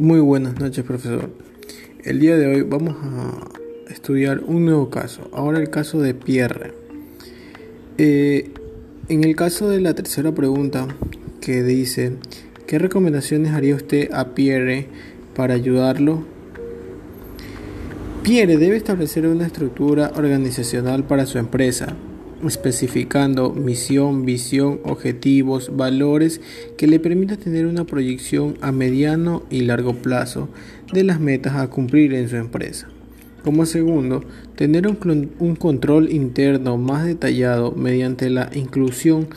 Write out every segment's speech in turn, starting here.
Muy buenas noches, profesor. El día de hoy vamos a estudiar un nuevo caso. Ahora el caso de Pierre. Eh, en el caso de la tercera pregunta que dice, ¿qué recomendaciones haría usted a Pierre para ayudarlo? Pierre debe establecer una estructura organizacional para su empresa especificando misión, visión, objetivos, valores que le permita tener una proyección a mediano y largo plazo de las metas a cumplir en su empresa. Como segundo, tener un, un, control interno más detallado mediante la inclusión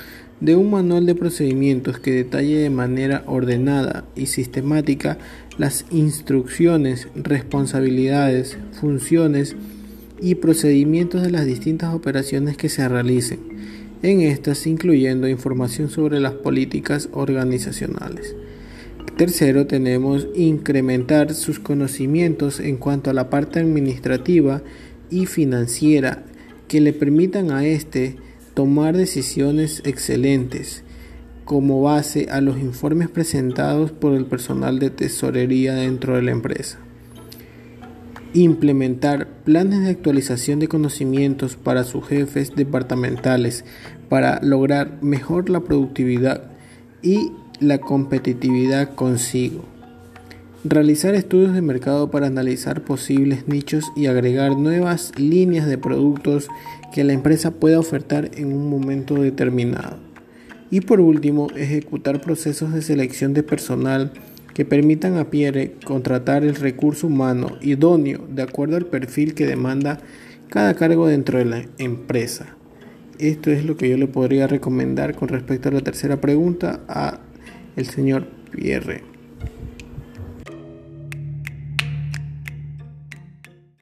de un manual de procedimientos que detalle de manera ordenada y sistemática las instrucciones, responsabilidades, funciones, y procedimientos de las distintas operaciones que se realicen, en estas incluyendo información sobre las políticas organizacionales. Tercero, tenemos incrementar sus conocimientos en cuanto a la parte administrativa y financiera que le permitan a éste tomar decisiones excelentes como base a los informes presentados por el personal de tesorería dentro de la empresa. Implementar planes de actualización de conocimientos para sus jefes departamentales para lograr mejor la productividad y la competitividad consigo. Realizar estudios de mercado para analizar posibles nichos y agregar nuevas líneas de productos que la empresa pueda ofertar en un momento determinado. Y por último, ejecutar procesos de selección de personal que permitan a Pierre contratar el recurso humano idóneo de acuerdo al perfil que demanda cada cargo dentro de la empresa. Esto es lo que yo le podría recomendar con respecto a la tercera pregunta a el señor Pierre.